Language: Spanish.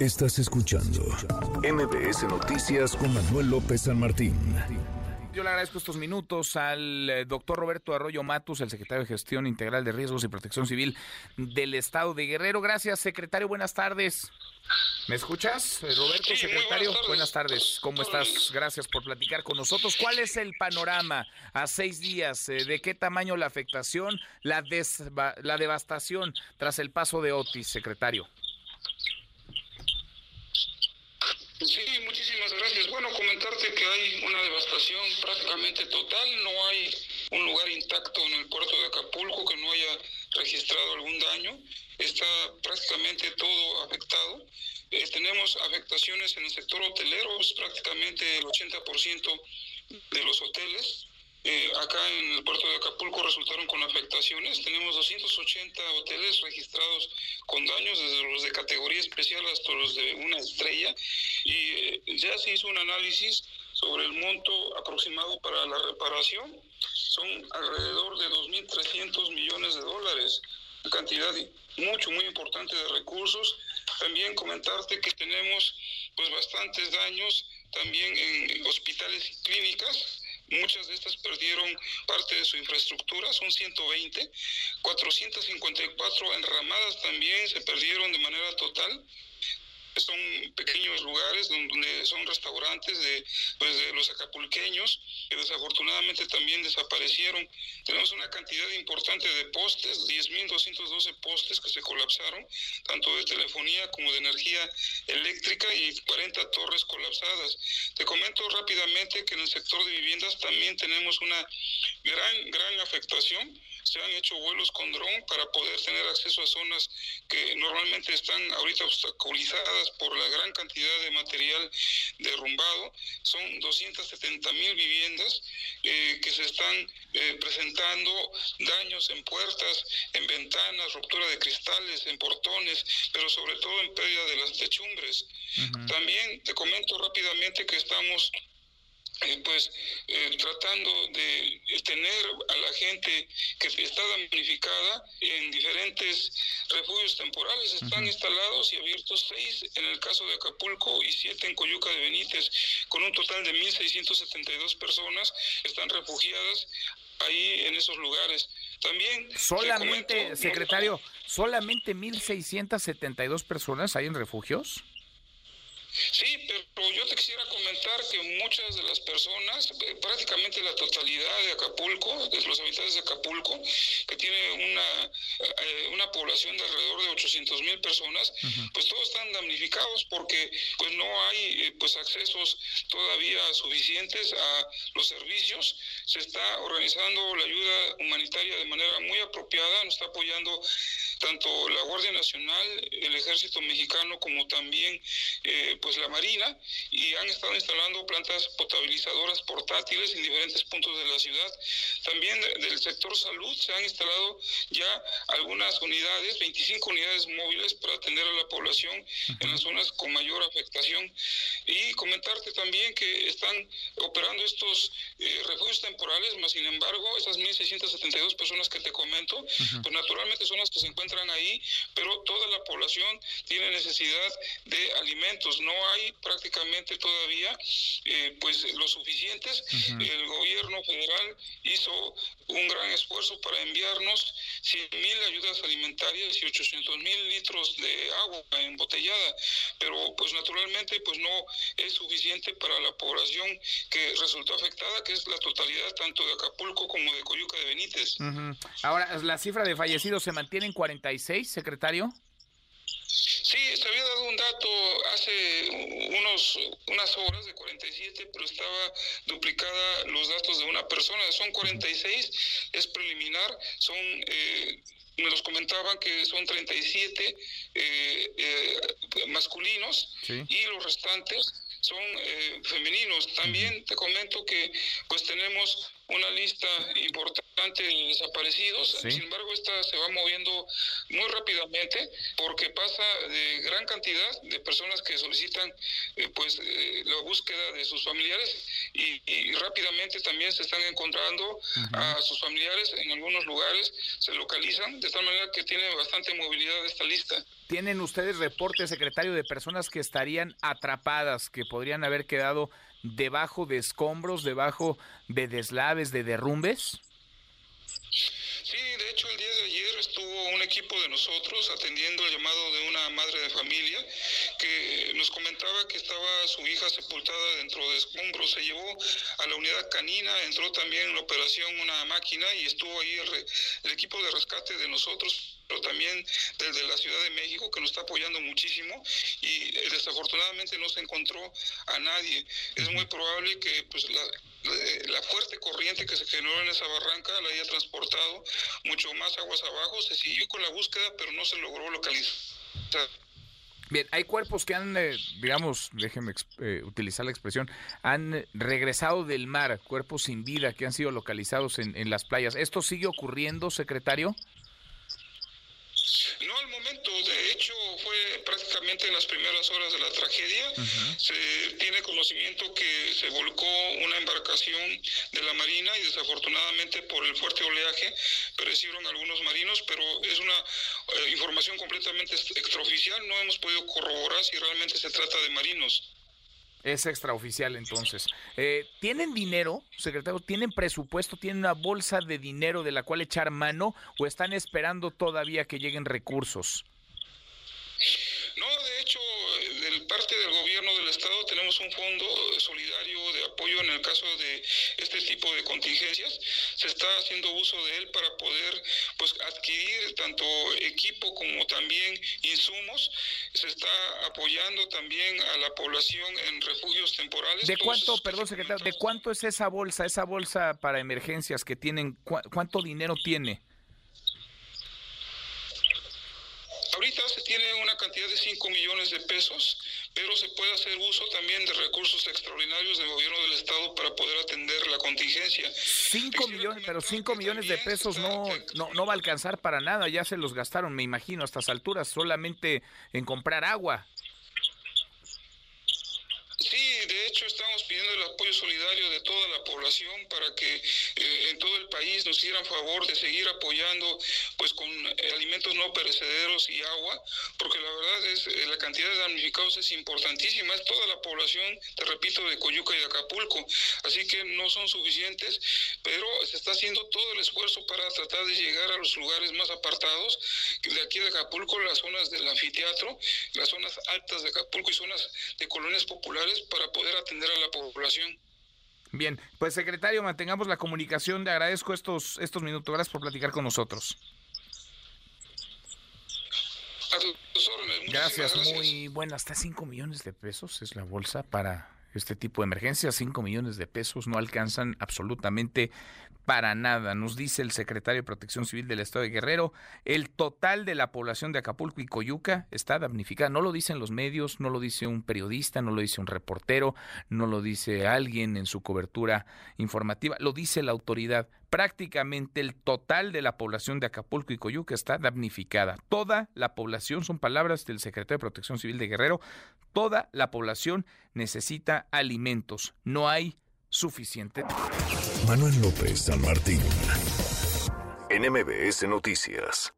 Estás escuchando MBS Noticias con Manuel López San Martín. Yo le agradezco estos minutos al eh, doctor Roberto Arroyo Matus, el secretario de Gestión Integral de Riesgos y Protección Civil del Estado de Guerrero. Gracias, secretario. Buenas tardes. ¿Me escuchas, eh, Roberto, secretario? Buenas tardes. ¿Cómo estás? Gracias por platicar con nosotros. ¿Cuál es el panorama a seis días? Eh, ¿De qué tamaño la afectación, la, la devastación tras el paso de Otis, secretario? Sí, muchísimas gracias. Bueno, comentarte que hay una devastación prácticamente total, no hay un lugar intacto en el puerto de Acapulco que no haya registrado algún daño, está prácticamente todo afectado. Eh, tenemos afectaciones en el sector hotelero, es prácticamente el 80% de los hoteles, eh, acá en el puerto de Acapulco resultaron con afectaciones. Tenemos 280 hoteles registrados con daños, desde los de categoría especial hasta los de una estrella. Y eh, ya se hizo un análisis sobre el monto aproximado para la reparación. Son alrededor de 2.300 millones de dólares, una cantidad mucho, muy importante de recursos. También comentarte que tenemos pues bastantes daños también en hospitales y clínicas Muchas de estas perdieron parte de su infraestructura, son 120. 454 enramadas también se perdieron de manera total son pequeños lugares donde son restaurantes de, pues de los acapulqueños que desafortunadamente también desaparecieron. Tenemos una cantidad importante de postes, 10.212 postes que se colapsaron, tanto de telefonía como de energía eléctrica y 40 torres colapsadas. Te comento rápidamente que en el sector de viviendas también tenemos una gran, gran afectación se han hecho vuelos con dron para poder tener acceso a zonas que normalmente están ahorita obstaculizadas por la gran cantidad de material derrumbado. Son 270 mil viviendas eh, que se están eh, presentando daños en puertas, en ventanas, ruptura de cristales, en portones, pero sobre todo en pérdida de las techumbres. También te comento rápidamente que estamos eh, pues eh, tratando de tener a la gente que está damnificada en diferentes refugios temporales. Están instalados y abiertos seis en el caso de Acapulco y siete en Coyuca de Benítez, con un total de 1.672 personas están refugiadas ahí en esos lugares. También solamente, secretario, solamente 1.672 personas hay en refugios. Sí, te quisiera comentar que muchas de las personas, eh, prácticamente la totalidad de Acapulco, de los habitantes de Acapulco, que tiene una, eh, una población de alrededor de 800 mil personas, pues todos están damnificados porque pues no hay eh, pues accesos todavía suficientes a los servicios. Se está organizando la ayuda humanitaria de manera muy apropiada, nos está apoyando tanto la Guardia Nacional, el Ejército Mexicano, como también eh, pues la Marina, y han estado instalando plantas potabilizadoras portátiles en diferentes puntos de la ciudad. También del sector salud se han instalado ya algunas unidades, 25 unidades móviles para atender a la población en las zonas con mayor afectación. Y comentarte también que están operando estos eh, refugios temporales, más sin embargo, esas 1.672 personas que te comento, pues naturalmente son las que se encuentran ahí, pero toda la población tiene necesidad de alimentos. No hay prácticamente todavía eh, pues los suficientes. El gobierno federal hizo un gran esfuerzo para enviarnos 100 mil ayudas alimentarias y 800 mil litros de agua embotellada, pero pues naturalmente pues no es suficiente para la población que resultó afectada, que es la totalidad tanto de Acapulco como de Coyuca de Benítez. Ahora, la cifra de fallecidos se mantiene en 46, secretario. Sí, se había dado un dato hace unos, unas horas de 47, pero estaba duplicada los datos de una persona. Son 46, es preliminar, son... Eh, me los comentaban que son 37 eh, eh, masculinos y los restantes son eh, femeninos. También te comento que pues tenemos una lista importante de desaparecidos. Sin embargo, esta se va moviendo muy rápidamente porque pasa de gran cantidad de personas que solicitan eh, pues eh, la búsqueda de sus familiares y, rápidamente también se están encontrando a sus familiares en algunos lugares, se localizan de tal manera que tiene bastante movilidad esta lista. ¿Tienen ustedes reporte, secretario, de personas que estarían atrapadas, que podrían haber quedado debajo de escombros, debajo de deslaves, de derrumbes? Sí, de hecho el día de ayer estuvo un equipo de nosotros atendiendo el llamado de una madre de familia que nos comentaba que estaba su hija sepultada dentro de escombros. Se llevó a la unidad canina, entró también en la operación una máquina y estuvo ahí el, el equipo de rescate de nosotros pero también desde la Ciudad de México, que nos está apoyando muchísimo y eh, desafortunadamente no se encontró a nadie. Es muy probable que pues, la, fuerte corriente que se generó en esa barranca la haya transportado mucho más aguas abajo. Se siguió con la búsqueda, pero no se logró localizar. Bien, hay cuerpos que han, eh, digamos, déjenme eh, utilizar la expresión, han regresado del mar, cuerpos sin vida que han sido localizados en, en las playas. ¿Esto sigue ocurriendo, secretario? No al momento, de hecho fue prácticamente en las primeras horas de la tragedia. Se tiene conocimiento que se volcó una embarcación de la Marina y desafortunadamente por el fuerte oleaje perecieron algunos marinos, pero es una eh, información completamente extraoficial. No hemos podido corroborar si realmente se trata de marinos. Es extraoficial entonces. Eh, ¿Tienen dinero, secretario? ¿Tienen presupuesto? ¿Tienen una bolsa de dinero de la cual echar mano o están esperando todavía que lleguen recursos? No, de hecho, del parte del gobierno del estado tenemos un fondo solidario de apoyo en el caso de este tipo de contingencias. Se está haciendo uso de él para poder pues adquirir tanto equipo como también insumos. Se está apoyando también a la población en refugios temporales. ¿De cuánto, perdón, secretario, de cuánto es esa bolsa, esa bolsa para emergencias que tienen, cuánto dinero tiene? Ahorita se tiene cantidad de 5 millones de pesos, pero se puede hacer uso también de recursos extraordinarios del gobierno del estado para poder atender la contingencia. 5 millones, pero 5 millones de pesos no, no, no va a alcanzar para nada, ya se los gastaron, me imagino, a estas alturas, solamente en comprar agua. Sí, de hecho estamos pidiendo el apoyo solidario de toda la población para que eh, en todo el país nos hicieran favor de seguir apoyando pues con alimentos no perecederos y agua, porque la verdad es eh, la cantidad de damnificados es importantísima, es toda la población, te repito, de Coyuca y Acapulco, así que no son suficientes, pero se está haciendo todo el esfuerzo para tratar de llegar a los lugares más apartados, de aquí de Acapulco, las zonas del anfiteatro, las zonas altas de Acapulco y zonas de colonias populares para poder atender a la población. Bien, pues secretario, mantengamos la comunicación. Le agradezco estos, estos minutos. Gracias por platicar con nosotros. Gracias, muy buena. Hasta 5 millones de pesos es la bolsa para este tipo de emergencias. 5 millones de pesos no alcanzan absolutamente para nada, nos dice el secretario de Protección Civil del Estado de Guerrero. El total de la población de Acapulco y Coyuca está damnificada. No lo dicen los medios, no lo dice un periodista, no lo dice un reportero, no lo dice alguien en su cobertura informativa, lo dice la autoridad. Prácticamente el total de la población de Acapulco y Coyuca está damnificada. Toda la población, son palabras del secretario de Protección Civil de Guerrero, toda la población necesita alimentos. No hay suficiente. Manuel López San Martín. NMBS Noticias.